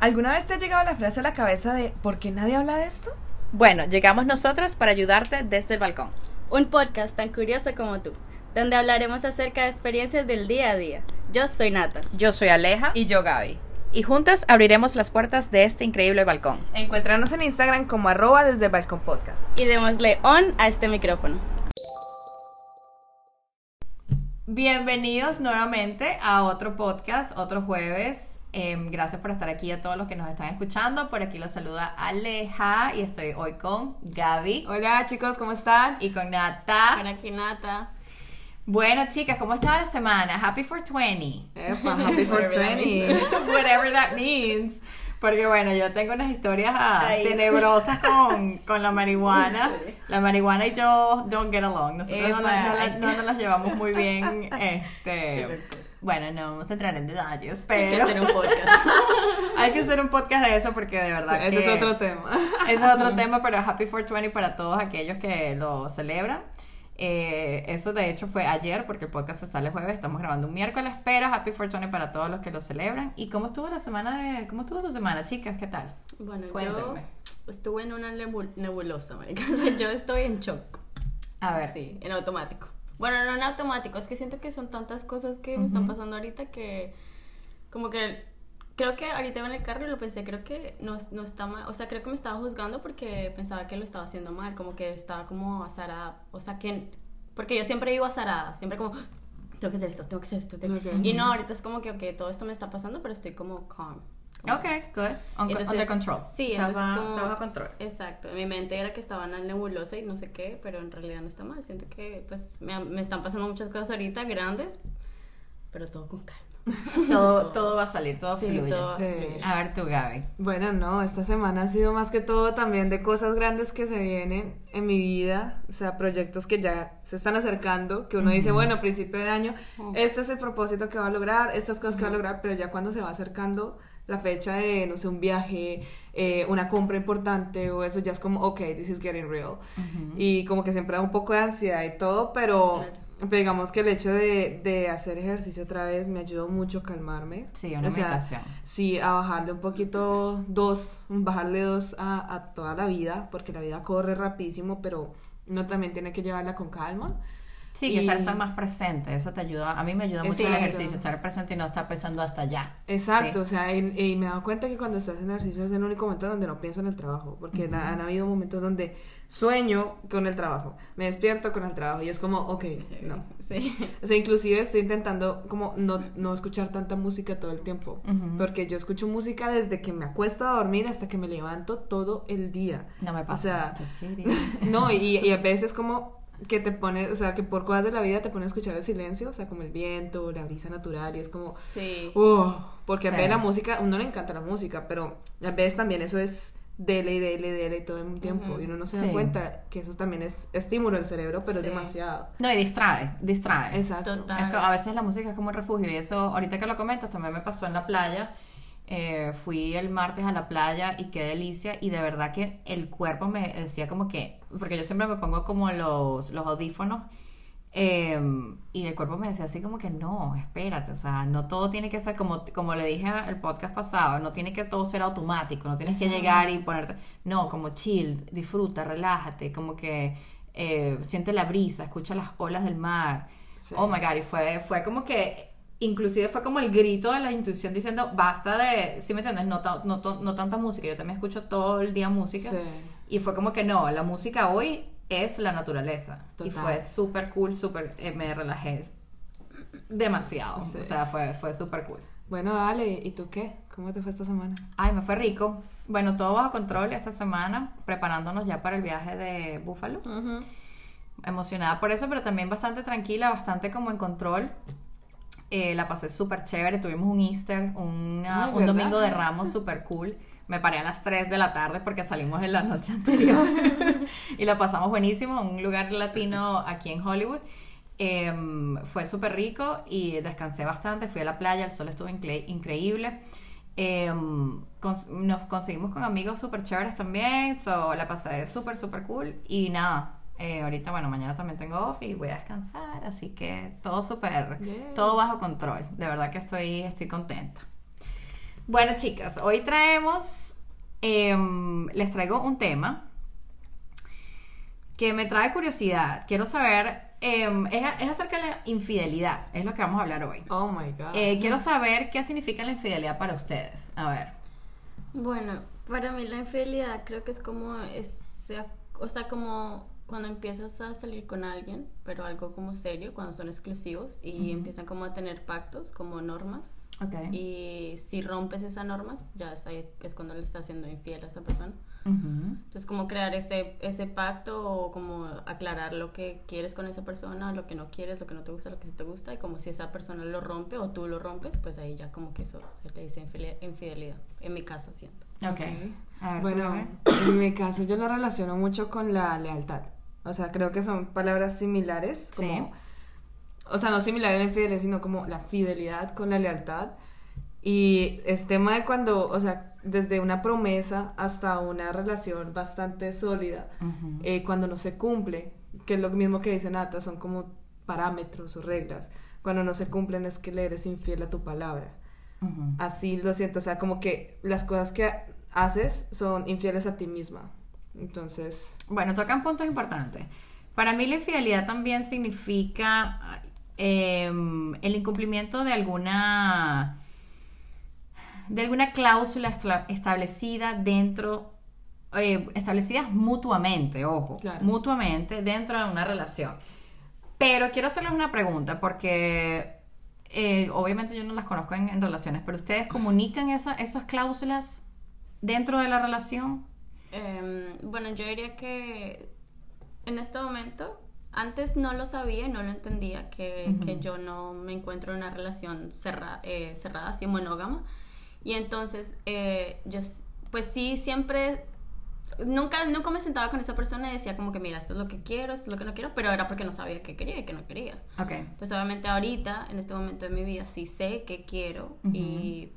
¿Alguna vez te ha llegado la frase a la cabeza de ¿por qué nadie habla de esto? Bueno, llegamos nosotras para ayudarte desde el balcón. Un podcast tan curioso como tú, donde hablaremos acerca de experiencias del día a día. Yo soy Nata. Yo soy Aleja Y yo, Gaby. y juntas abriremos las puertas de este increíble balcón. Encuéntranos en Instagram como arroba desde el balcón podcast. Y démosle on a este micrófono. Bienvenidos nuevamente a otro podcast, otro jueves. Em, gracias por estar aquí a todos los que nos están escuchando. Por aquí los saluda Aleja y estoy hoy con Gaby Hola chicos, ¿cómo están? y con Nata. Para aquí Nata. Bueno, chicas, ¿cómo está la semana? Happy for 20. Epa, happy for Whatever that 20. means. Whatever that means. Porque bueno, yo tengo unas historias ah, Ay. tenebrosas con, con la marihuana. La marihuana y yo don't get along. Nosotros no, no nos las llevamos muy bien. Este. Bueno, no vamos a entrar en detalles, Hay pero que hacer un podcast. hay que hacer un podcast de eso porque de verdad Ese que es otro tema. ese es otro tema, pero Happy 420 para todos aquellos que lo celebran. Eh, eso de hecho fue ayer porque el podcast se sale jueves, estamos grabando un miércoles, pero Happy 420 para todos los que lo celebran. ¿Y cómo estuvo la semana de cómo estuvo su semana, chicas? ¿Qué tal? Bueno, yo Cuéntenme. estuve en una nebu- nebulosa, marica. Yo estoy en shock. A ver. Sí, en automático. Bueno, no en automático, es que siento que son tantas cosas que me están pasando ahorita que como que creo que ahorita iba en el carro y lo pensé, creo que no, no está mal, o sea, creo que me estaba juzgando porque pensaba que lo estaba haciendo mal, como que estaba como azarada, o sea, que porque yo siempre vivo azarada, siempre como tengo que hacer esto, tengo que hacer esto, tengo-". Ok. y no, ahorita es como que ok, todo esto me está pasando, pero estoy como calm. Ok, good. Entonces, under control. Sí, entonces bajo- como... estás bajo control. Exacto, en mi mente era que estaba en la nebulosa y no sé qué, pero en realidad no está mal. Siento que pues me, me están pasando muchas cosas ahorita grandes, pero todo con calma. Todo, todo va a salir, todo Sí, fluye. Sí. A ver tú, Gaby. Bueno, no, esta semana ha sido más que todo también de cosas grandes que se vienen en mi vida, o sea, proyectos que ya se están acercando, que uno dice, bueno, a principio de año, este es el propósito que va a lograr, estas cosas que va a lograr, pero ya cuando se va acercando la fecha de, no sé, un viaje, eh, una compra importante o eso, ya es como, ok, this is getting real. Y como que siempre da un poco de ansiedad y todo, pero... Claro. pero digamos que el hecho de, de hacer ejercicio otra vez me ayudó mucho a calmarme. Sí, una O sea, meditación. Sí, a bajarle un poquito dos, bajarle dos a, a toda la vida, porque la vida corre rapidísimo, pero uno también tiene que llevarla con calma. Sí, que Y- estar más presente, eso te ayuda, a mí me ayuda mucho el ejercicio, estar presente y no estar pensando hasta allá. Exacto, Sí. o sea, y, y me he dado cuenta que cuando estoy haciendo ejercicio es el único momento donde no pienso en el trabajo, porque han habido momentos donde sueño con el trabajo, me despierto con el trabajo y es como, ok, no. Sí. O sea, inclusive estoy intentando como no, no escuchar tanta música todo el tiempo, porque yo escucho música desde que me acuesto a dormir hasta que me levanto todo el día. No me O pasa. sea, Just kidding. no, y, y a veces como que te pone, o sea, que por cosas de la vida te pone a escuchar el silencio, o sea, como el viento, la brisa natural, y es como, Sí. oh, porque a Sí. veces la música, a uno le encanta la música, pero a veces también eso es dele y dele y dele todo el tiempo, Ujú. y uno no se Sí. da cuenta que eso también es estímulo del cerebro, pero Sí. es demasiado. No, y distrae, distrae. Exacto. Total. Es que a veces la música es como un refugio y eso, ahorita que lo comentas, también me pasó en la playa. Eh, fui el martes a la playa y qué delicia y de verdad que el cuerpo me decía como que, porque yo siempre me pongo como los, los audífonos eh, y el cuerpo me decía así como que no, espérate, o sea, no todo tiene que ser como, como le dije el podcast pasado, no tiene que todo ser automático, no tienes que llegar y ponerte, no, como chill, disfruta, relájate, como que eh, siente la brisa, escucha las olas del mar. Sí. Oh my god, y fue, fue como que, inclusive fue como el grito de la intuición diciendo, basta de, ¿sí me entiendes? No, no, no tanta música, yo también escucho todo el día música. Sí. Y fue como que no, la música hoy es la naturaleza. Y Total. fue súper cool, súper, eh, me relajé demasiado. Sí. O sea, fue, fue súper cool. Bueno, Ale, ¿y tú qué? ¿Cómo te fue esta semana? Ay, me fue rico. Bueno, todo bajo control esta semana, preparándonos ya para el viaje de Búfalo. Ujú. emocionada por eso, pero también bastante tranquila, bastante como en control. Eh, la pasé súper chévere, tuvimos un Easter, una- Ay, un ¿verdad? domingo de Ramos súper cool. Me paré a las 3 de la tarde porque salimos en la noche anterior y la pasamos buenísimo, en un lugar latino aquí en Hollywood. Em, fue súper rico y descansé bastante, fui a la playa, el sol estuvo incre- increíble. Cons- nos conseguimos con amigos súper chéveres también, so, la pasé súper, súper cool y nada. Eh, ahorita, bueno, mañana también tengo off y voy a descansar, así que todo súper, todo bajo control. De verdad que estoy, estoy contenta. Bueno, chicas, hoy traemos, em, les traigo un tema que me trae curiosidad. Quiero saber, em, es, es acerca de la infidelidad, es lo que vamos a hablar hoy. Oh my god. Eh, quiero saber qué significa la infidelidad para ustedes. A ver. Bueno, para mí la infidelidad creo que es como ese, o sea, como cuando empiezas a salir con alguien, pero algo como serio, cuando son exclusivos y empiezan como a tener pactos, como normas. Ok. Y si rompes esas normas, ya es, ahí- es cuando le estás siendo infiel a esa persona. Ujú. Entonces, como crear ese, ese pacto o como aclarar lo que quieres con esa persona, lo que no quieres, lo que no te gusta, lo que sí te gusta. Y como si esa persona lo rompe o tú lo rompes, pues ahí ya como que eso se le dice infidelidad. En mi caso, siento. Ok. A ver, Bueno, en mi caso yo lo relaciono mucho con la lealtad. O sea, creo que son palabras similares. Como, Sí. O sea, no similar en la infidelidad, sino como la fidelidad con la lealtad. Y es tema de cuando, o sea, desde una promesa hasta una relación bastante sólida, Ujú. eh, cuando no se cumple, que es lo mismo que dice Nata, son como parámetros o reglas. Cuando no se cumplen es que le eres infiel a tu palabra. Ujú. Así lo siento, o sea, como que las cosas que haces son infieles a ti misma. Entonces, Bueno, tocan puntos importantes. Para mí la infidelidad también significa em, el incumplimiento de alguna de alguna cláusula establecida dentro eh, establecidas mutuamente, ojo, Claro. mutuamente dentro de una relación. Pero quiero hacerles una pregunta porque eh, obviamente yo no las conozco en, en relaciones, pero ustedes comunican esa- esas cláusulas dentro de la relación. Em, bueno, yo diría que en este momento, antes no lo sabía y no lo entendía, que, Ujú. que yo no me encuentro en una relación cerra- eh, cerrada, así monógama. Y entonces, eh, yo, pues sí, siempre, nunca, nunca me sentaba con esa persona y decía como que, mira, esto es lo que quiero, esto es lo que no quiero, pero era porque no sabía qué quería y qué no quería. Ok. Pues obviamente ahorita, en este momento de mi vida, sí sé qué quiero y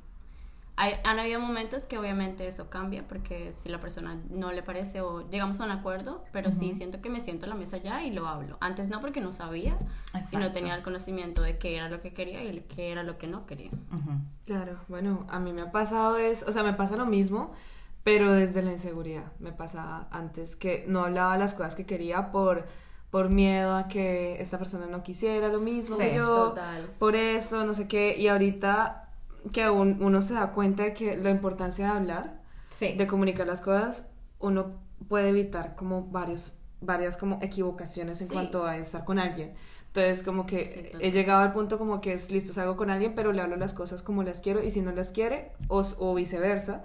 hay, han habido momentos que obviamente eso cambia porque si la persona no le parece o llegamos a un acuerdo, pero sí Ujú. siento que me siento a la mesa ya y lo hablo. Antes no porque no sabía y no Exacto. tenía el conocimiento de qué era lo que quería y qué era lo que no quería. Ujú. claro, bueno, a mí me ha pasado es, o sea, me pasa lo mismo, pero desde la inseguridad. Me pasaba antes que no hablaba las cosas que quería por por miedo a que esta persona no quisiera lo mismo Sí, que yo, total. por eso, no sé qué, y ahorita que un- uno se da cuenta de que la importancia de hablar, Sí. de comunicar las cosas, uno puede evitar como varios, varias como equivocaciones en Sí. cuanto a estar con alguien. Entonces como que Sí, he llegado al punto como que es listo, salgo con alguien, pero le hablo las cosas como las quiero y si no las quiere o, o viceversa,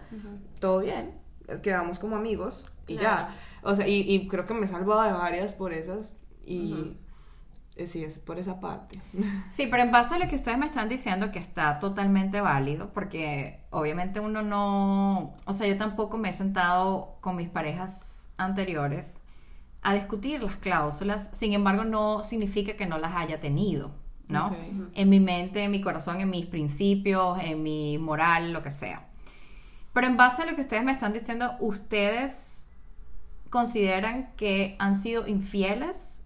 todo bien, quedamos como amigos y Claro. ya. O sea, y, y creo que me he salvado de varias por esas y sí, es por esa parte. Sí, pero en base a lo que ustedes me están diciendo, que está totalmente válido, porque obviamente uno no, o sea, yo tampoco me he sentado con mis parejas anteriores a discutir las cláusulas, sin embargo no significa que no las haya tenido, ¿no? En mi mente, en mi corazón, en mis principios, en mi moral, lo que sea. Pero en base a lo que ustedes me están diciendo, ¿ustedes consideran que han sido infieles?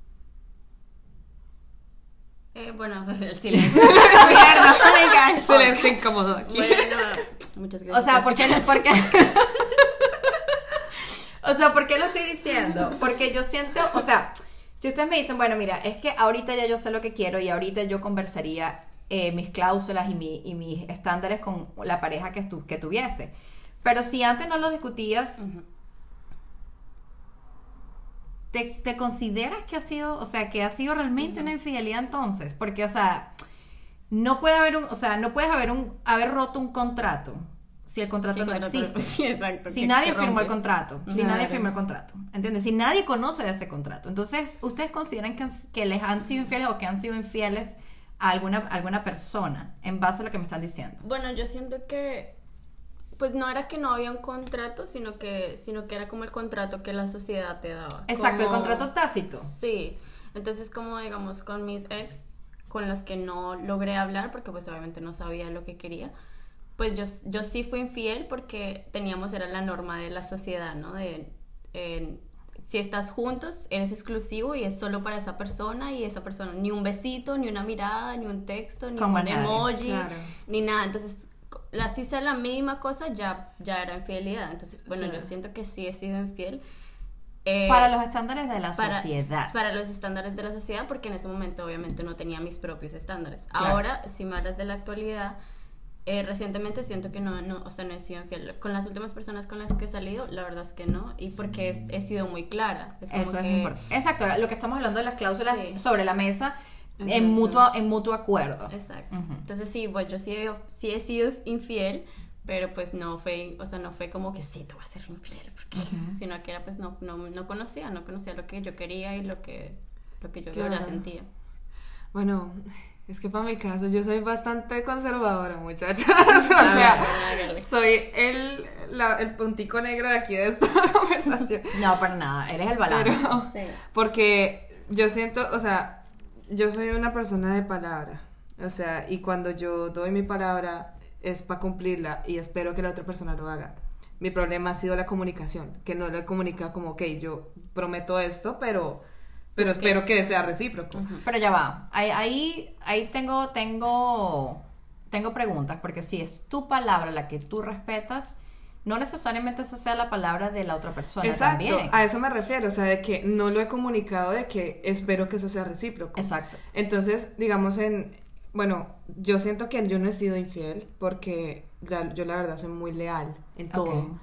Eh, bueno, el silencio. Silencio incómodo aquí. Bueno, muchas gracias. O sea, por ¿por qué, por qué? o sea, ¿por qué lo estoy diciendo? Porque yo siento, o sea, si ustedes me dicen, bueno, mira, es que ahorita ya yo sé lo que quiero y ahorita yo conversaría eh, mis cláusulas y, mi- y mis estándares con la pareja que, estu- que tuviese. Pero si antes no lo discutías. ¿Te, te consideras que ha sido, o sea, que ha sido realmente una infidelidad entonces? Porque, o sea, no puede haber un, o sea, no puedes haber un, haber roto un contrato si el contrato Sí, no existe. Sí, exacto. Si nadie firmó el contrato, si nadie firmó el contrato, ¿entiendes? Si nadie conoce de ese contrato. Entonces, ¿ustedes consideran que, que les han sido infieles o que han sido infieles a alguna, alguna persona en base a lo que me están diciendo? Bueno, yo siento que pues no era que no había un contrato, sino que sino que era como el contrato que la sociedad te daba. Exacto, el contrato tácito. Sí. Entonces, como digamos con mis ex con los que no logré hablar porque pues obviamente no sabía lo que quería, pues yo, yo sí fui infiel porque teníamos, era la norma de la sociedad, ¿no? De, si estás juntos, eres exclusivo y es solo para esa persona y esa persona, ni un besito, ni una mirada, ni un texto, ni Como un nadie, emoji, claro. ni nada. Entonces, co- la, si sea la mínima cosa, ya, ya era infidelidad. Entonces, bueno, Sí. yo siento que sí he sido infiel. Eh, Para los estándares de la para- sociedad. Para los estándares de la sociedad, porque en ese momento obviamente no tenía mis propios estándares. Claro. Ahora, si me hablas de la actualidad, eh, recientemente siento que no, no, o sea, no he sido infiel. Con las últimas personas con las que he salido, la verdad es que no, y porque he, he sido muy clara. Es como Eso es que- importante. Exacto, lo que estamos hablando de las cláusulas Sí. sobre la mesa en mutuo, en mutuo acuerdo. Exacto. Ujú. Entonces sí, pues yo sí, he- sí he sido infiel, pero pues no fue, o sea, no fue como que sí, te voy a ser infiel, porque, sino que era pues no, no, no conocía, no conocía lo que yo quería y lo que, lo que yo de verdad Claro. sentía. Bueno, es que para mi caso yo soy bastante conservadora, muchachas. o sea, hágale. soy el, la- el puntico negro de aquí de esta conversación. No, para nada, eres el balance. Pero, Sí. porque yo siento, o sea, yo soy una persona de palabra. O sea, y cuando yo doy mi palabra es para cumplirla y espero que la otra persona lo haga. Mi problema ha sido la comunicación, que no lo he comunicado como, ok, yo prometo esto, pero, pero espero que sea recíproco. Pero ya va. Ahí, ahí, ahí tengo, tengo, tengo preguntas, porque si es tu palabra la que tú respetas, no necesariamente esa sea la palabra de la otra persona Exacto, también. a eso me refiero, o sea, de que no lo he comunicado, de que espero que eso sea recíproco. Exacto. Entonces, digamos en, bueno, yo siento que yo no he sido infiel porque la- yo la verdad soy muy leal en todo.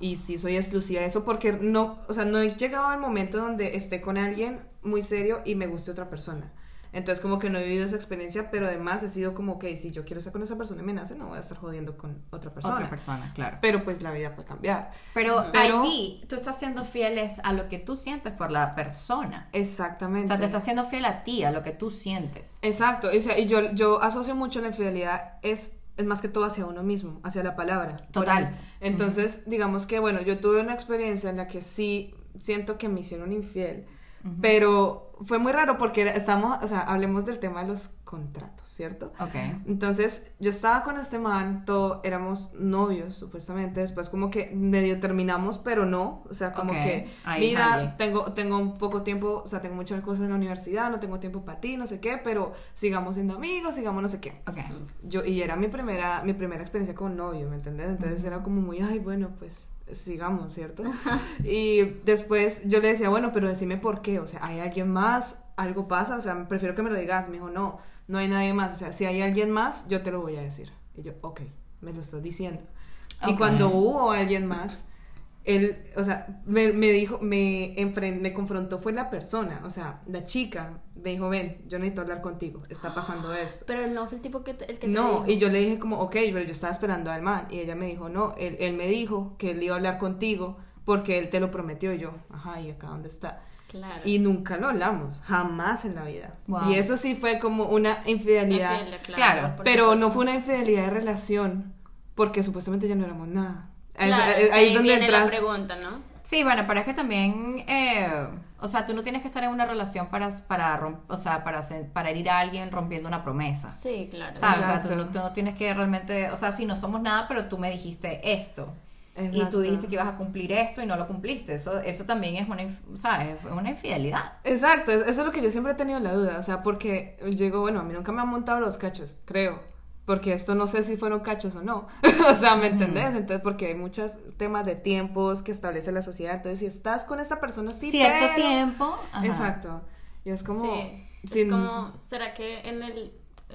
Y sí soy exclusiva de eso porque no, o sea, no he llegado al momento donde esté con alguien muy serio y me guste otra persona. Entonces como que no he vivido esa experiencia, pero además he sido como que si yo quiero estar con esa persona y me nace, no voy a estar jodiendo con otra persona. Otra persona, claro. Pero pues la vida puede cambiar. Pero, Pero- allí tú estás siendo fiel es a lo que tú sientes por la persona. O Exactamente. sea, te estás siendo fiel a ti, a lo que tú sientes. Exacto, o sea, y yo, yo asocio mucho la infidelidad, es, es más que todo hacia uno mismo, hacia la palabra. Total. Entonces, digamos que, bueno, yo tuve una experiencia en la que sí siento que me hicieron infiel, pero fue muy raro porque estamos, o sea, hablemos del tema de los contratos, ¿cierto? Ok. Entonces, yo estaba con este man, todo, éramos novios, supuestamente, después como que medio terminamos, pero no, o sea, como que, ahí, mira, tengo, tengo un poco tiempo, o sea, tengo muchas cosas en la universidad, no tengo tiempo para ti, no sé qué, pero sigamos siendo amigos, sigamos no sé qué. Ok. Yo, y era mi primera, mi primera experiencia con novio, ¿me entiendes? Entonces era como muy, ay, bueno, pues sigamos, ¿cierto? y después yo le decía, bueno, pero decime por qué, o sea, ¿hay alguien más? ¿Algo pasa? O sea, prefiero que me lo digas. Me dijo, no, no hay nadie más. O sea, si hay alguien más, yo te lo voy a decir. Y yo, ok, me lo estás diciendo. Y cuando hubo alguien más, él, o sea, me, me dijo, me, me confrontó fue la persona, o sea, la chica, me dijo, ven, yo necesito hablar contigo, está pasando esto. Pero él no fue el tipo que te, el que No, y yo le dije como, ok, pero yo estaba esperando al man. Y ella me dijo, no, él, él me dijo que él iba a hablar contigo porque él te lo prometió. Y yo, ajá, ¿y acá dónde está? Claro. Y nunca lo hablamos, jamás en la vida. Wow. Y eso sí fue como una infidelidad. Infiel, Claro, pero supuesto. no fue una infidelidad de relación, porque supuestamente ya no éramos nada. Claro, Ahí- es que ahí es donde viene la entras. pregunta, ¿no? Sí, bueno, pero es que también, eh, o sea, tú no tienes que estar en una relación para, para, rom- o sea, para, hacer- para herir a alguien rompiendo una promesa. Sí, claro. ¿Sabes? O sea, tú tú no tienes que realmente, o sea, sí, no somos nada, pero tú me dijiste esto. Y Exacto. tú dijiste que ibas a cumplir esto y no lo cumpliste. Eso, eso también es una, ¿sabes? Es una infidelidad. Exacto, es- eso es lo que yo siempre he tenido la duda, o sea, porque digo, bueno, a mí nunca me han montado los cachos, creo, porque esto no sé si fueron cachos o no, o sea, ¿me entendés? Entonces, porque hay muchos temas de tiempos que establece la sociedad, entonces si estás con esta persona, sí, Cierto pero- tiempo. ajá. Exacto, y es como... Sí, es como, ¿será que en el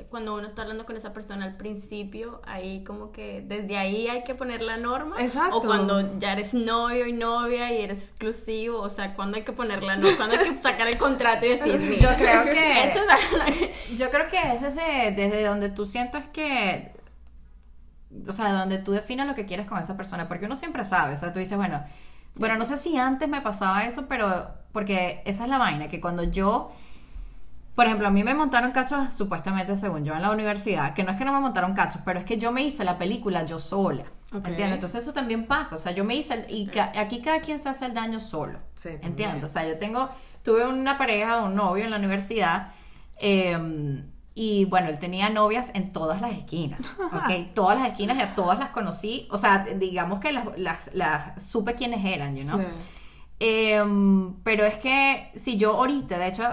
cuando uno está hablando con esa persona al principio, ahí como que desde ahí hay que poner la norma? Exacto. O cuando ya eres novio y novia y eres exclusivo, o sea, ¿cuándo hay que poner la norma? ¿Cuándo hay que sacar el contrato y decir, Yo mira, creo que... esto es Yo creo que es desde, desde donde tú sientas que. O sea, donde tú definas lo que quieres con esa persona. Porque uno siempre sabe. O sea, tú dices, bueno, bueno, no sé si antes me pasaba eso, pero. Porque esa es la vaina, que cuando yo. Por ejemplo, a mí me montaron cachos, supuestamente, según yo, en la universidad. Que no es que no me montaron cachos, pero es que yo me hice la película yo sola. Ok. ¿Entiendes? Entonces eso también pasa. O sea, yo me hice. el- y ca- aquí cada quien se hace el daño solo. Sí. ¿Entiendes? O sea, yo tengo, tuve una pareja, un novio en la universidad, eh, y bueno, él tenía novias en todas las esquinas, ¿ok? Todas las esquinas y a todas las conocí, o sea, digamos que las, las, las supe quiénes eran, you know? Sí. Em, pero es que si yo ahorita, de hecho,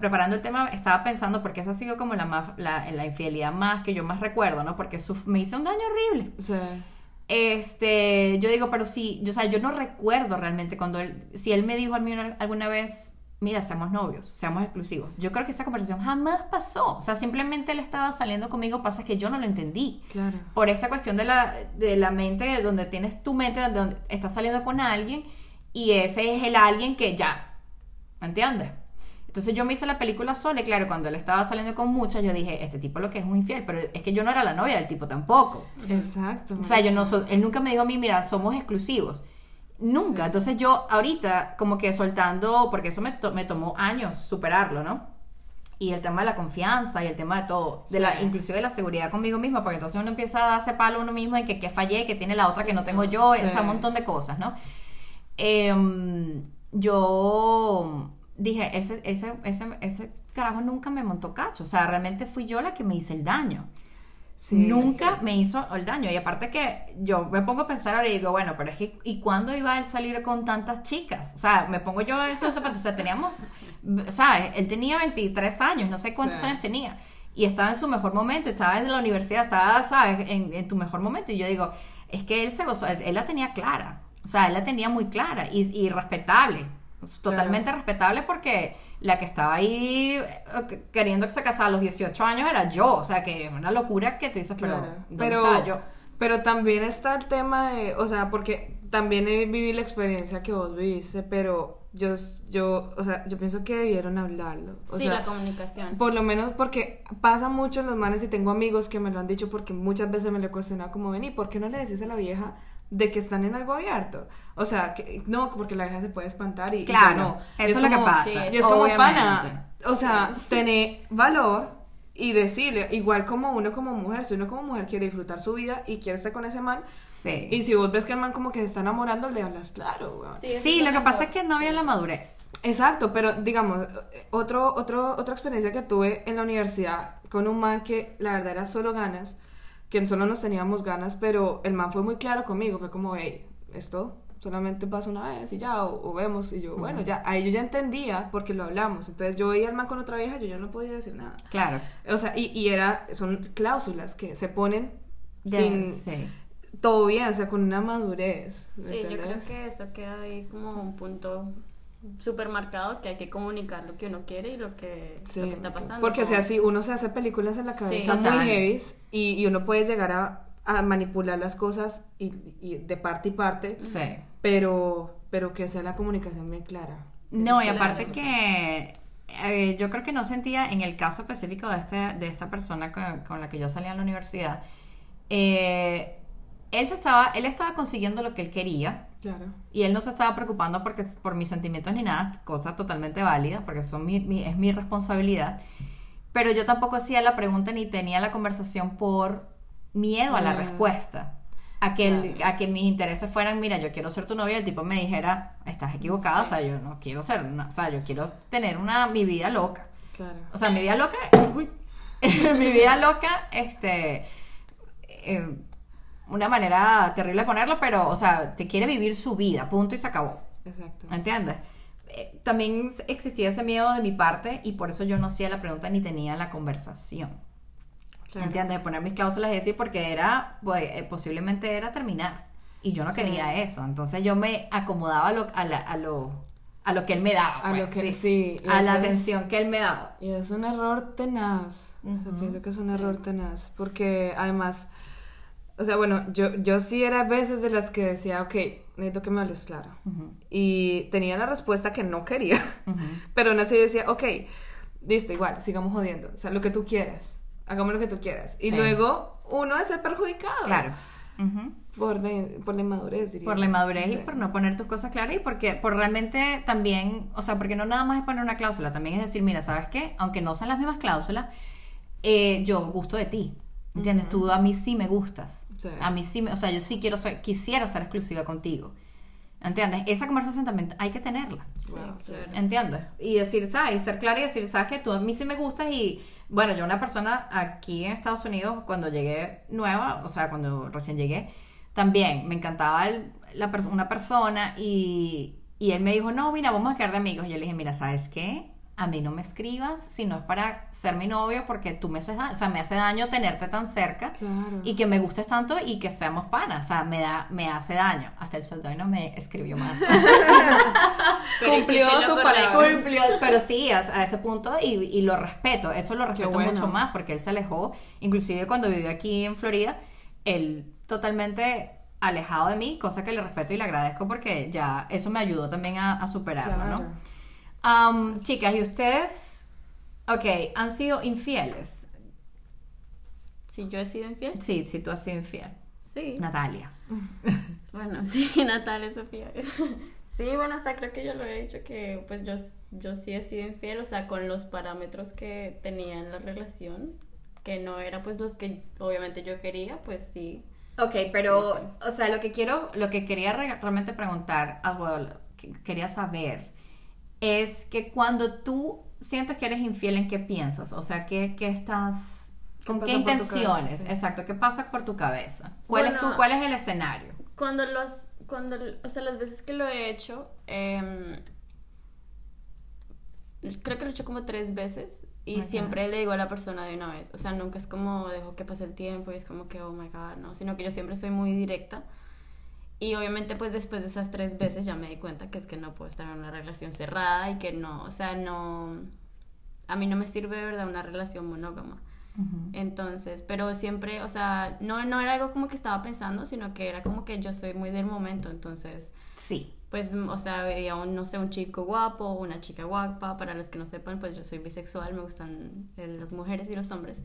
preparando el tema, estaba pensando, porque esa ha sido como la, más, la, la infidelidad más que yo más recuerdo, ¿no? Porque me hizo un daño horrible. Sí. Este, yo digo, pero sí, yo, o sea, yo no recuerdo realmente cuando él, si él me dijo a mí alguna vez, mira, seamos novios, seamos exclusivos. Yo creo que esa conversación jamás pasó. O sea, simplemente él estaba saliendo conmigo, pasa que yo no lo entendí. Claro. Por esta cuestión de la, de la mente, donde tienes tu mente, donde estás saliendo con alguien y ese es el alguien que ya, ¿me entiendes? Entonces yo me hice la película sola y claro, cuando él estaba saliendo con muchas, yo dije, este tipo lo que es un infiel, pero es que yo no era la novia del tipo tampoco. Exacto. O sea, yo no él nunca me dijo a mí, mira, somos exclusivos. Nunca. Entonces yo ahorita como que soltando, porque eso me, me tomó años superarlo, ¿no? y el tema de la confianza y el tema de todo, de la, inclusive de la seguridad conmigo misma, porque entonces uno empieza a darse palo a uno mismo y que, que fallé, que tiene la otra que no tengo yo, o sea, un montón de cosas, ¿no? Em, yo dije, ese, ese, ese, ese carajo nunca me montó cacho. O sea, realmente fui yo la que me hice el daño. nunca me hizo el daño. Y aparte que yo me pongo a pensar ahora y digo, bueno, pero es que, ¿y cuándo iba él a salir con tantas chicas? O sea, me pongo yo esos zapatos. O sea, teníamos, ¿sabes? Él tenía 23 años, no sé cuántos años tenía. Y estaba en su mejor momento, estaba en la universidad, estaba, ¿sabes? En, en tu mejor momento. Y yo digo, es que él se gozó, él la tenía clara. O sea, él la tenía muy clara y, respetable. Totalmente respetable porque la que estaba ahí eh, queriendo que se casara a los 18 años era yo. O sea, que es una locura que tú dices, pero, pero yo? Pero también está el tema de, o sea, porque también viví la experiencia que vos viviste, pero yo, yo, o sea, yo pienso que debieron hablarlo. O sí, la comunicación. Por lo menos porque pasa mucho en los manes y tengo amigos que me lo han dicho porque muchas veces me lo he cuestionado como, vení, ¿por qué no le decís a la vieja de que están en algo abierto. O sea, que, no, porque la vieja se puede espantar y, claro, no. Eso es, lo que pasa. y es como pana. O sea, tener valor y decirle, igual como uno como mujer, si uno como mujer quiere disfrutar su vida y quiere estar con ese man, sí. y si vos ves que el man como que se está enamorando, le hablas claro, Sí, lo que pasa es que no había la madurez. Exacto, pero digamos, otro, otro, otra experiencia que tuve en la universidad con un man que la verdad era solo ganas, que solo nos teníamos ganas, pero el man fue muy claro conmigo, fue como, hey, esto solamente pasa una vez y ya, o, vemos, y yo, bueno, ya, ahí yo ya entendía porque lo hablamos, entonces yo veía al man con otra vieja, yo ya no podía decir nada. Claro. O sea, y, y era, son cláusulas que se ponen sin... Todo bien, o sea, con una madurez. Sí, yo creo que eso queda ahí como un punto súper marcado que hay que comunicar lo que uno quiere y lo que, está pasando. Porque, o sea, si uno se hace películas en la cabeza muy heavy y, y, uno puede llegar a, a manipular las cosas y, y, de parte y parte, sí. pero, pero que sea la comunicación bien clara. No, y aparte que eh, yo creo que no sentía, en el caso específico de, este, de esta persona con, con la que yo salía a la universidad, eh, él, estaba, él estaba consiguiendo lo que él quería. Y él no se estaba preocupando porque, por mis sentimientos ni nada, cosa totalmente válida, porque son mi, es mi responsabilidad. Pero yo tampoco hacía la pregunta ni tenía la conversación por miedo a la respuesta. A que, a que mis intereses fueran, mira, yo quiero ser tu novia, el tipo me dijera, estás equivocada, o sea, yo no quiero ser, o sea, yo quiero tener una, mi vida loca. O sea, mi vida loca, mi vida loca, este, eh, una manera terrible de ponerlo, pero, o sea, te quiere vivir su vida, punto y se acabó. Exacto. ¿Entiendes? Eh, también existía ese miedo de mi parte y por eso yo no hacía la pregunta ni tenía la conversación. ¿Entiendes? De poner mis cláusulas y decir, porque era, pues, eh, posiblemente era terminar. Y yo no quería eso. Entonces yo me acomodaba a lo, a, a lo, a lo que él me daba. a lo pues, que sí. a la atención que él me daba. Y es un error tenaz. pienso que es un error tenaz. Porque además o sea, bueno, yo, yo sí era a veces de las que decía, ok, necesito que me hables claro. Y tenía la respuesta que no quería, pero aún así decía, ok, listo, igual, sigamos jodiendo. O sea, lo que tú quieras, hagamos lo que tú quieras. Y luego uno es el perjudicado. Claro. Por, la, por la inmadurez, diría. Por la inmadurez y por no poner tus cosas claras y porque por realmente también, o sea, porque no nada más es poner una cláusula, también es decir, mira, ¿sabes qué? Aunque no sean las mismas cláusulas, eh, yo gusto de ti. ¿Entiendes? Tú a mí sí me gustas. A mí sí, me, o sea, yo sí quiero ser, quisiera ser exclusiva contigo. ¿Entiendes? Esa conversación también hay que tenerla. ¿Entiendes? Y decir, ¿sabes? Y ser clara y decir, ¿sabes que Tú a mí sí me gustas y, bueno, yo una persona aquí en Estados Unidos, cuando llegué nueva, o sea, cuando recién llegué, también me encantaba la una persona y, Y él me dijo, no, mira, vamos a quedar de amigos. Y yo le dije, mira, ¿sabes qué? A mí no me escribas si no es para ser mi novio porque tú me haces daño, o sea, me hace daño tenerte tan cerca Claro. y que me gustes tanto y que seamos panas, o sea, me da, me hace daño. Hasta el soldado no me escribió más. Cumplió su palabra. Cumplió, pero sí, a, a ese punto y, y lo respeto, eso lo respeto bueno. mucho más porque él se alejó, inclusive cuando vivió aquí en Florida, él totalmente alejado de mí, cosa que le respeto y le agradezco porque ya eso me ayudó también a, a superarlo, Claro. ¿no? Am, chicas, ¿y ustedes, ok, han sido infieles? Si yo he sido infiel. Sí, sí, tú has sido infiel. Sí. Natalia. Bueno, sí, Natalia Sofía. Sí, bueno, o sea, creo que yo lo he dicho que pues yo, yo sí he sido infiel, o sea, con los parámetros que tenía en la relación, que no era pues los que obviamente yo quería, pues sí. Ok, pero, Sí, o sea, lo que quiero, lo que quería re- realmente preguntar, ah, bueno, lo que quería saber, es que cuando tú sientes que eres infiel, ¿en qué piensas? O sea, ¿qué, qué estás, con ¿Qué intenciones? cabeza? Sí. Exacto, ¿qué pasa por tu cabeza? ¿Cuál, es tu, ¿Cuál es el escenario? Cuando los, cuando, o sea, las veces que lo he hecho, em, creo que lo he hecho como tres veces y siempre le digo a la persona de una vez, o sea, nunca es como dejo que pase el tiempo y es como que, oh my god, no, sino que yo siempre soy muy directa. Y obviamente pues después de esas tres veces ya me di cuenta que es que no puedo estar en una relación cerrada y que no, o sea, no, a mí no me sirve de verdad una relación monógama. Entonces, pero siempre, o sea, no, no era algo como que estaba pensando, sino que era como que yo soy muy del momento, entonces, Sí. pues, o sea, veía un, no sé, un chico guapo, una chica guapa, para los que no sepan, pues yo soy bisexual, me gustan eh, las mujeres y los hombres,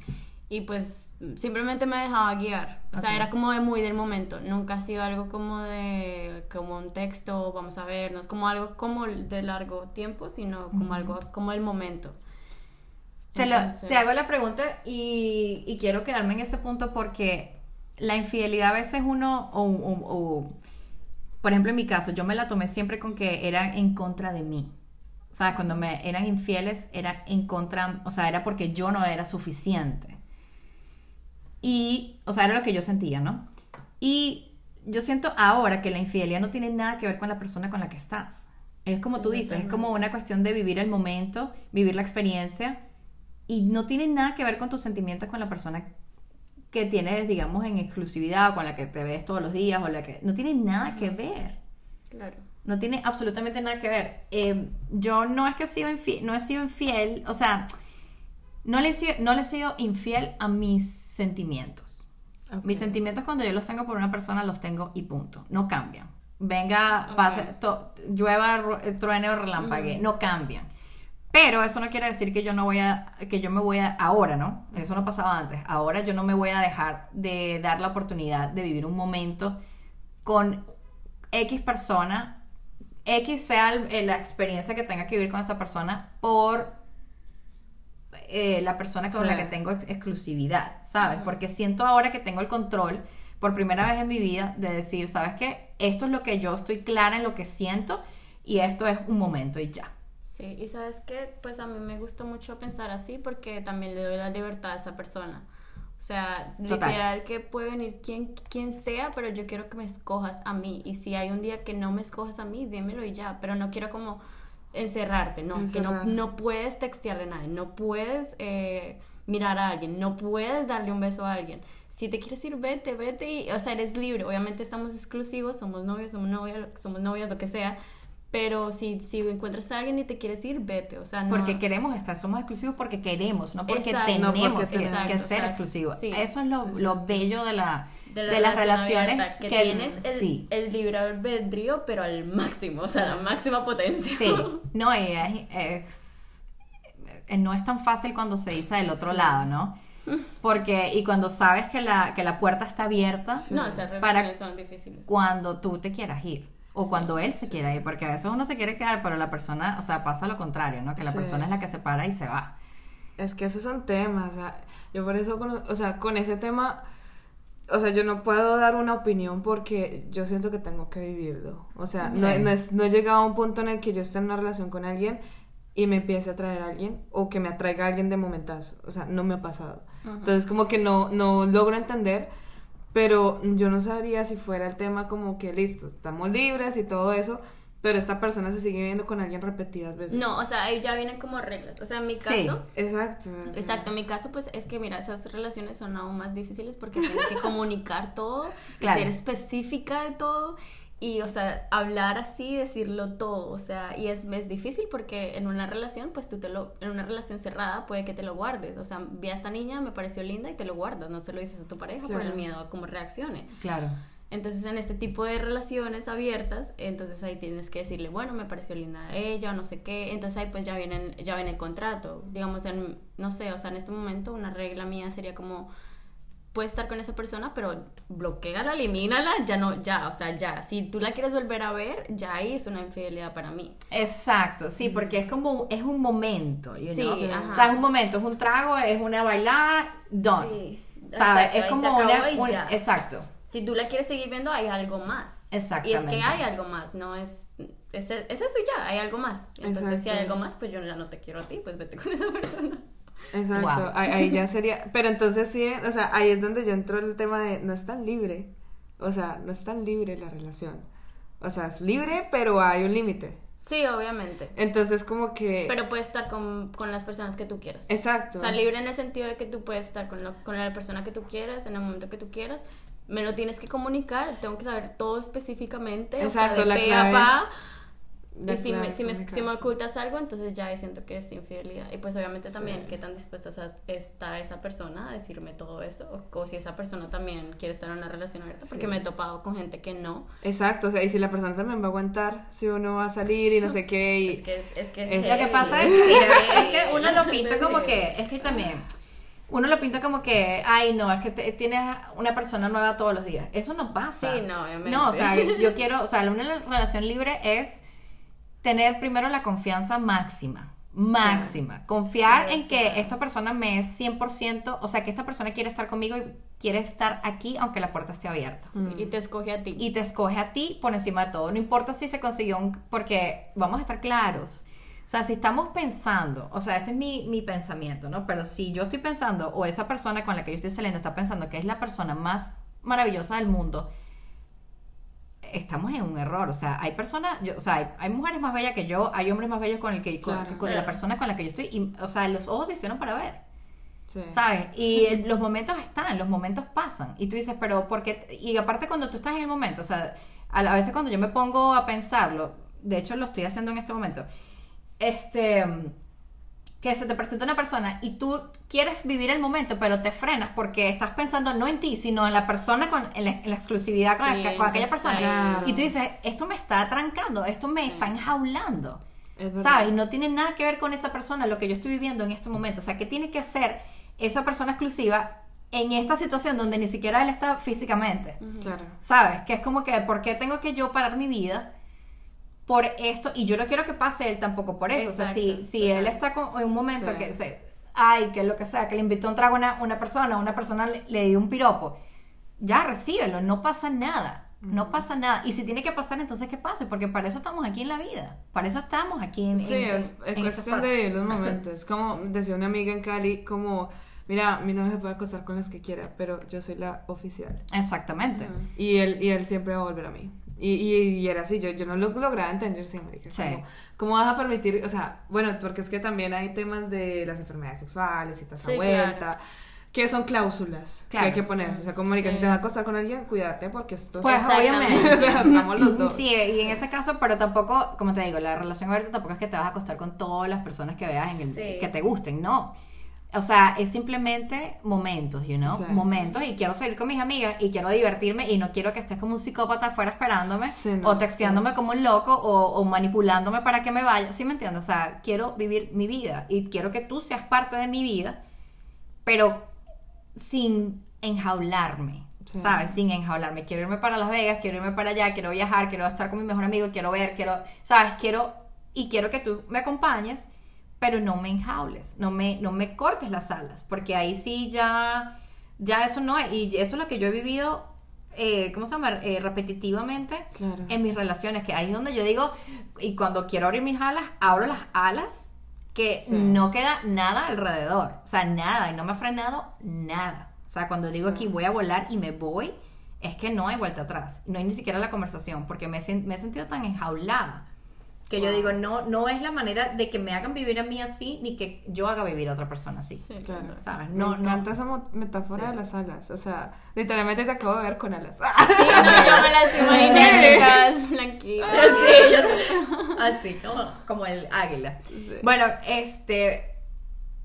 y pues simplemente me dejaba guiar, o sea, era como de muy del momento, nunca ha sido algo como de, como un texto, vamos a vernos, como algo como de largo tiempo, sino como algo, como el momento. Te, lo- te hago la pregunta y, y quiero quedarme en ese punto porque la infidelidad a veces uno, o, o- o- por ejemplo en mi caso, yo me la tomé siempre con que era en contra de mí. O sea, cuando me eran infieles era en contra, o sea, era porque yo no era suficiente. Y, o sea, era lo que yo sentía, ¿no? Y yo siento ahora que la infidelidad no tiene nada que ver con la persona con la que estás. Es como tú dices, es como una cuestión de vivir el momento, vivir la experiencia y no tiene nada que ver con tus sentimientos con la persona que tienes, digamos, en exclusividad o con la que te ves todos los días o la que... No tiene nada que ver. Claro. No tiene absolutamente nada que ver. Eh, yo no es que he sido infiel, no he sido infiel, o sea, no le, he sido, no le he sido infiel a mis sentimientos. Mis sentimientos cuando yo los tengo por una persona los tengo y punto. No cambian. Venga, Ok. pase, to- llueva, ru- truene o relampague, no cambian. Pero eso no quiere decir que yo no voy a, que yo me voy a, ahora, ¿no? Eso no pasaba antes. Ahora yo no me voy a dejar de dar la oportunidad de vivir un momento con X persona, X sea el- eh, la experiencia que tenga que vivir con esa persona por eh, la persona con Sí. la que tengo ex- exclusividad, ¿sabes? Porque siento ahora que tengo el control por primera vez en mi vida de decir, ¿sabes qué? Esto es lo que yo estoy clara en lo que siento y esto es un momento y ya. Sí, y sabes que pues a mí me gusta mucho pensar así porque también le doy la libertad a esa persona. O sea, Total. literal que puede venir quien, quien sea, pero yo quiero que me escojas a mí. Y si hay un día que no me escojas a mí, dímelo y ya. Pero no quiero como encerrarte, no, es que no, no puedes textearle a nadie, no puedes eh, mirar a alguien, no puedes darle un beso a alguien. Si te quieres ir, vete, vete y, o sea, eres libre. Obviamente estamos exclusivos, somos novios, somos novias, somos novias, lo que sea. Pero si, si encuentras a alguien y te quieres ir, vete. O sea, no. Porque queremos estar, somos exclusivos porque queremos, no porque Exacto. tenemos No porque que, ser exclusivos. Sí. Eso es lo, lo bello de, la, de, de, la las relaciones abierta, que, que tienes el, sí. el libre albedrío, pero al máximo, o sea, la máxima potencia. Sí, no, y es, es- eh, no es tan fácil cuando se dice del otro lado, ¿no? Porque, y cuando sabes que la, que la puerta está abierta, No, esas Para- relaciones son difíciles. cuando tú te quieras ir. O cuando él se quiera ir, porque a veces uno se quiere quedar, pero la persona, o sea, pasa lo contrario, ¿no? Que la Sí. persona es la que se para y se va. Es que esos son temas, o sea, yo por eso, con, o sea, con ese tema, o sea, yo no puedo dar una opinión porque yo siento que tengo que vivirlo. O sea, no, Sí. no, es- no he llegado a un punto en el que yo esté en una relación con alguien y me empiece a atraer a alguien o que me atraiga a alguien de momentazo. O sea, no me ha pasado. Entonces, como que no, no logro entender, pero yo no sabría si fuera el tema como que listo, estamos libres y todo eso, pero esta persona se sigue viendo con alguien repetidas veces. No, o sea, ahí ya vienen como reglas. O sea, en mi caso, Sí. Exacto. Exacto, en mi caso, pues es que mira, esas relaciones son aún más difíciles porque tienes que comunicar todo, Claro. ser específica de todo y, o sea, hablar así, decirlo todo, o sea, y es, es difícil porque en una relación, pues tú te lo, en una relación cerrada puede que te lo guardes, o sea, vi a esta niña, me pareció linda y te lo guardas, no se lo dices a tu pareja por Claro. el miedo a cómo reaccione. Claro. Entonces, en este tipo de relaciones abiertas, entonces ahí tienes que decirle, bueno, me pareció linda ella, o no sé qué. Entonces ahí pues ya viene, ya viene el contrato. Digamos, en, no sé, o sea, en este momento una regla mía sería como, puedes estar con esa persona, pero bloqueala, elimínala, ya no, ya, o sea, ya. Si tú la quieres volver a ver, ya ahí es una infidelidad para mí. Exacto, sí, porque es como, es un momento, you Sí, know? ajá. O sea, es un momento, es un trago, es una bailada, done. Sí, ¿Sabes? exacto, Es como una, un- exacto. Si tú la quieres seguir viendo, hay algo más. Y es Exactamente. que hay algo más, no es, es, es eso y ya, hay algo más. Entonces, si hay algo más, pues yo ya no te quiero a ti, pues vete con esa persona. Exacto, Wow. ahí, ahí ya sería, pero entonces sí, o sea, ahí es donde yo entro el tema de no es tan libre, o sea, no es tan libre la relación, o sea, es libre, pero hay un límite, Sí, obviamente. entonces como que, Pero puedes estar con, con las personas que tú quieras. exacto, O sea, libre en el sentido de que tú puedes estar con, lo- con la persona que tú quieras, en el momento que tú quieras. Me lo tienes que comunicar, tengo que saber todo específicamente. Exacto, o sea, la de pe clave- a pa. la Y si clave me, si, me, si me ocultas algo, entonces ya siento que es infidelidad. Y pues obviamente también Sí. qué tan dispuesta está- esa persona a decirme todo eso. O, o si esa persona también quiere estar en una relación abierta. Porque Sí. me he topado con gente que no. exacto, o sea, y si la persona también va a aguantar, si uno va a salir y no sé qué, y Es que es, es, que es Es- Lo que pasa es, mira, es que uno lo pinta como que, es que también, uno lo pinta como que, ay, no, es que te- tienes una persona nueva todos los días. Eso no pasa. Sí, no, obviamente. No, o sea, yo quiero, o sea, una relación libre es tener primero la confianza máxima. Máxima. Confiar Sí, en sí. que esta persona me es 100%, o sea, que esta persona quiere estar conmigo y quiere estar aquí aunque la puerta esté abierta. Y te escoge a ti. Y te escoge a ti por encima de todo. No importa si se consiguió un... Porque vamos a estar claros. O sea, si estamos pensando, o sea, este es mi, mi pensamiento, ¿no? Pero si yo estoy pensando, o esa persona con la que yo estoy saliendo está pensando que es la persona más maravillosa del mundo, estamos en un error. O sea, hay personas, yo- o sea, hay, hay mujeres más bellas que yo, hay hombres más bellos con el que, con, Claro. con la Claro. persona con la que yo estoy, y, o sea, los ojos se hicieron para ver. sí. ¿Sabes? Y el- los momentos están, los momentos pasan. Y tú dices, pero ¿por qué? Y aparte cuando tú estás en el momento, o sea, a, la- a veces cuando yo me pongo a pensarlo, de hecho lo estoy haciendo en este momento, este, que se te presenta una persona y tú quieres vivir el momento, pero te frenas porque estás pensando no en ti, sino en la persona, con, en, la, en la exclusividad con, Sí, aqu- con aquella persona. Claro. Y tú dices, esto me está atrancando, esto me Sí. está enjaulando. Es. ¿Sabes? No tiene nada que ver con esa persona, lo que yo estoy viviendo en este momento. O sea, ¿qué tiene que hacer esa persona exclusiva en esta situación donde ni siquiera él está físicamente? Claro. ¿Sabes? Que es como que, ¿por qué tengo que yo parar mi vida por esto? Y yo no quiero que pase él tampoco por eso. o sea, si, si él está con- en un momento Sí. que se, ay, que lo que sea, que le invitó un trago a una, una persona, una persona le, le dio un piropo, ya recíbelo, no pasa nada. No pasa nada. Y si tiene que pasar, entonces que pase, porque para eso estamos aquí en la vida. Para eso estamos aquí en Sí, en- es, es en ese cuestión de los momentos. Como decía una amiga en Cali, como, mira, mi novio se puede acostar con las que quiera, pero yo soy la oficial. Exactamente. Y él, y él siempre va a volver a mí. Y, y, y era así, yo, yo no lo lograba entender, sí, marica. Sí. Como, ¿Cómo vas a permitir? O sea, bueno, porque es que también hay temas de las enfermedades sexuales y toda esa Sí, vuelta. Que son cláusulas que hay que poner. O sea, como marica, Sí. si te vas a acostar con alguien, cuídate porque esto Pues Exactamente. obviamente. o sea, estamos los dos. Sí, y en ese caso, pero tampoco, como te digo, la relación abierta tampoco es que te vas a acostar con todas las personas que veas en el, Sí. que te gusten, no. O sea, es simplemente momentos, you know, Sí. momentos y quiero salir con mis amigas y quiero divertirme y no quiero que estés como un psicópata afuera esperándome Sí, no, o texteándome sí. como un loco o, o manipulándome para que me vaya, ¿sí me entiendes? O sea, quiero vivir mi vida y quiero que tú seas parte de mi vida, pero sin enjaularme. ¿sabes? Sin enjaularme. Quiero irme para Las Vegas, quiero irme para allá, quiero viajar, quiero estar con mi mejor amigo, quiero ver, quiero, ¿sabes? Quiero y quiero que tú me acompañes, pero no me enjaules, no me, no me cortes las alas, porque ahí sí ya, ya eso no es, y eso es lo que yo he vivido, eh, ¿cómo se llama? Eh, repetitivamente Claro. en mis relaciones, que ahí es donde yo digo, y cuando quiero abrir mis alas, abro las alas, que Sí. no queda nada alrededor, o sea, nada, y no me ha frenado nada. O sea, cuando digo Sí. aquí voy a volar y me voy, es que no hay vuelta atrás, no hay ni siquiera la conversación, porque me, me he sentido tan enjaulada que yo digo, no, no es la manera de que me hagan vivir a mí así, ni que yo haga vivir a otra persona así. Sí, Claro. ¿Sabes? No, No, me no. encanta esa mo- metáfora Sí. de las alas. O sea, literalmente te acabo de ver con alas. Sí, no, yo me las imaginé, blanquitas. Sí, yo sé. Así, como, como el águila. Sí. Bueno, este,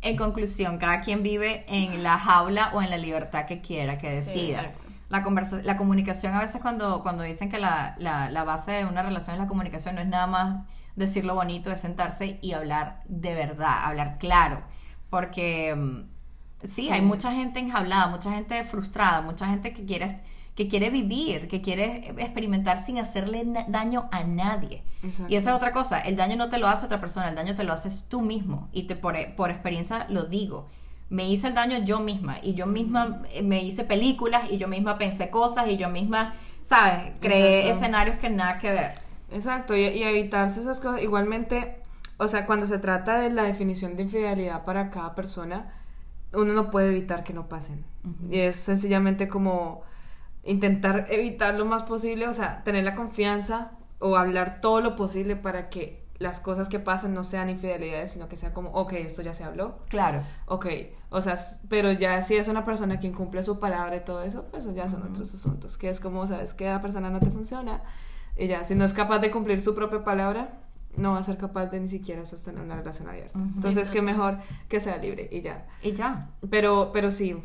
en conclusión, cada quien vive en la jaula o en la libertad que quiera, que decida. La, conversa- la comunicación, a veces cuando, cuando dicen que la, la, la base de una relación es la comunicación, no es nada más decir lo bonito, es sentarse y hablar de verdad, hablar claro. Porque mm, sí, hay mucha gente enjaulada, mucha gente frustrada, mucha gente que quiere, que quiere vivir, que quiere experimentar sin hacerle daño a nadie. Exacto. Y esa es otra cosa, el daño no te lo hace otra persona, el daño te lo haces tú mismo. Y te, por, por experiencia lo digo. Me hice el daño yo misma y yo misma eh, me hice películas y yo misma pensé cosas y yo misma, ¿sabes? Creé Exacto. escenarios que nada que ver. Exacto, y, y evitarse esas cosas. Igualmente, o sea, cuando se trata de la definición de infidelidad para cada persona, uno no puede evitar que no pasen. Y es sencillamente como intentar evitar lo más posible, o sea, tener la confianza o hablar todo lo posible para que las cosas que pasen no sean infidelidades, sino que sea como, ok, esto ya se habló, Claro. ok, o sea, pero ya si es una persona quien cumple su palabra y todo eso, pues eso ya son otros asuntos, que es como, sabes, que la persona no te funciona, y ya, si no es capaz de cumplir su propia palabra, no va a ser capaz de ni siquiera sostener una relación abierta. Ujú. Entonces, Sí, que mejor que sea libre y ya. Y ya. Pero, pero sí,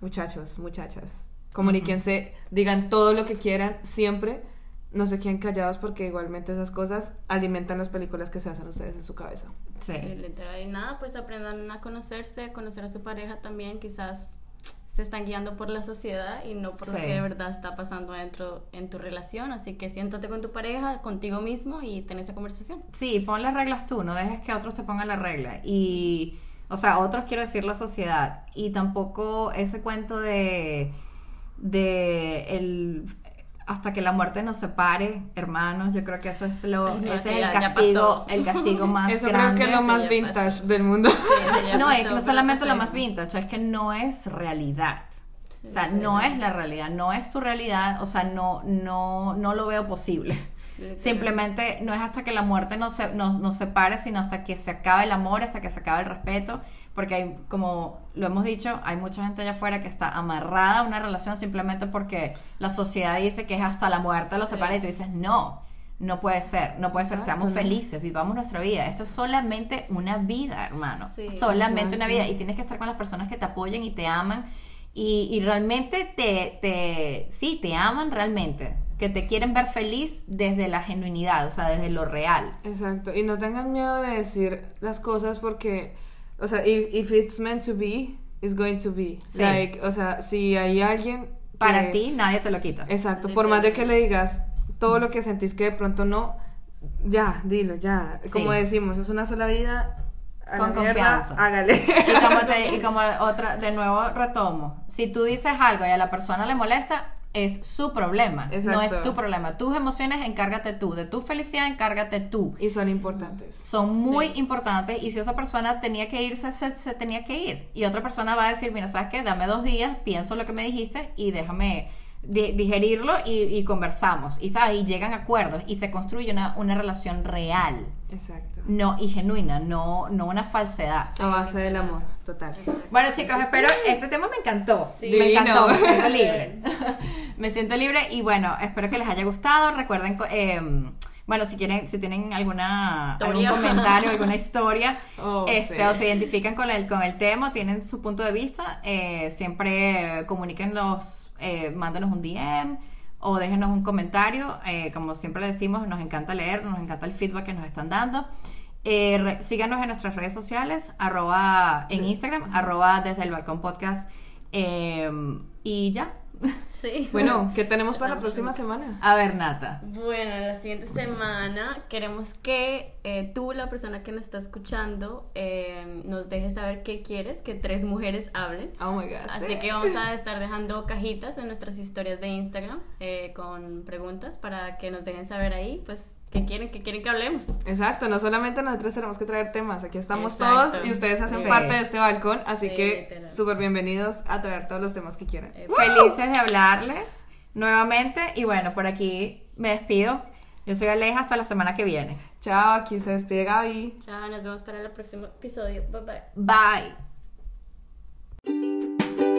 muchachos, muchachas, comuníquense, digan todo lo que quieran, siempre, no se queden callados porque igualmente esas cosas alimentan las películas que se hacen ustedes en su cabeza. Sí. Sí, literal. Y nada, pues aprendan a conocerse, a conocer a su pareja también. Quizás se están guiando por la sociedad y no por Sí. lo que de verdad está pasando adentro en tu relación. Así que siéntate con tu pareja, contigo mismo y ten esa conversación. Sí, pon las reglas tú, no dejes que otros te pongan la regla. Y, o sea, otros quiero decir la sociedad. Y tampoco ese cuento de, de el hasta que la muerte nos separe, hermanos, yo creo que eso es lo, Ay, no, ese sí, es el castigo, el castigo más Eso grande. creo que es lo eso más vintage pasó. del mundo. Sí, eso no, es no solamente lo más eso. vintage, es que no es realidad. Sí, O sea, sí, no sí. es la realidad, no es tu realidad, o sea, no, no, no lo veo posible. Simplemente no es hasta que la muerte nos, se- nos, nos separe, sino hasta que se acabe el amor, hasta que se acabe el respeto, porque hay, como lo hemos dicho, hay mucha gente allá afuera que está amarrada a una relación simplemente porque la sociedad dice que es hasta la muerte lo Sí. separa y tú dices, no, no puede ser, no puede ser, Exacto, seamos felices, vivamos nuestra vida, esto es solamente una vida, hermano, Sí, solamente una vida y tienes que estar con las personas que te apoyen y te aman y, y realmente te, te, sí, te aman realmente, que te quieren ver feliz desde la genuinidad, o sea, desde lo real. Exacto, y no tengan miedo de decir las cosas porque, o sea, if, if it's meant to be, it's going to be. Sí. Like, o sea, si hay alguien que- Para ti nadie te lo quita. Exacto, por más de que le digas todo lo que sentís que de pronto no, ya, dilo, ya. Como Sí. decimos, es una sola vida. a Con la mierda, confianza. hágale. Y como, te- y como otra, de nuevo retomo, si tú dices algo y a la persona le molesta, es su problema, no es tu problema. Tus emociones encárgate tú, de tu felicidad encárgate tú. y son importantes. Son muy Sí. importantes y si esa persona tenía que irse, se, se tenía que ir. Y otra persona va a decir, mira, ¿sabes qué? Dame dos días, pienso lo que me dijiste y déjame di- digerirlo y, y conversamos. Y, ¿sabes? Y llegan a acuerdos y se construye una, una relación real Exacto. no y genuina, no, no una falsedad. A base del amor, total. Bueno chicos, espero, este tema me encantó, Sí. me encantó, me siento libre, me siento libre y bueno, espero que les haya gustado, recuerden, eh, bueno, si quieren, si tienen alguna, algún comentario, alguna historia, Oh, este, sí. o se identifican con el, con el tema, tienen su punto de vista, eh, siempre comuníquenos, eh, mándenos un DM o déjenos un comentario, eh, como siempre decimos, nos encanta leer, nos encanta el feedback que nos están dando. Eh, re- síganos en nuestras redes sociales, arroba en Instagram, arroba desde el balcón podcast. eh, y ya. Sí. Bueno, ¿qué tenemos para la próxima semana? A ver, Nata. Bueno, la siguiente semana queremos que eh, tú, la persona que nos está escuchando, eh, nos dejes saber qué quieres que tres mujeres hablen. Oh my god. Así que vamos a estar dejando cajitas en nuestras historias de Instagram eh, con preguntas para que nos dejen saber ahí, pues, que quieren, que quieren que hablemos. Exacto, no solamente nosotros tenemos que traer temas, aquí estamos todos y ustedes hacen parte de este balcón, así que súper bienvenidos a traer todos los temas que quieran. Eh, Felices de hablarles nuevamente y bueno, por aquí me despido. Yo soy Aleja, hasta la semana que viene. Chao, aquí se despide Gaby. Chao, nos vemos para el próximo episodio. Bye bye. Bye.